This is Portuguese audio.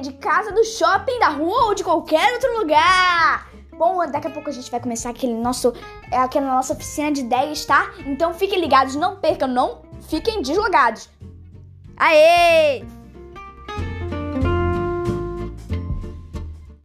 de casa, do shopping, da rua ou de qualquer outro lugar. Bom, daqui a pouco a gente vai começar aquele nosso, é, aquela nossa oficina de ideias, tá? Então fiquem ligados, não percam, não fiquem deslogados. Aê!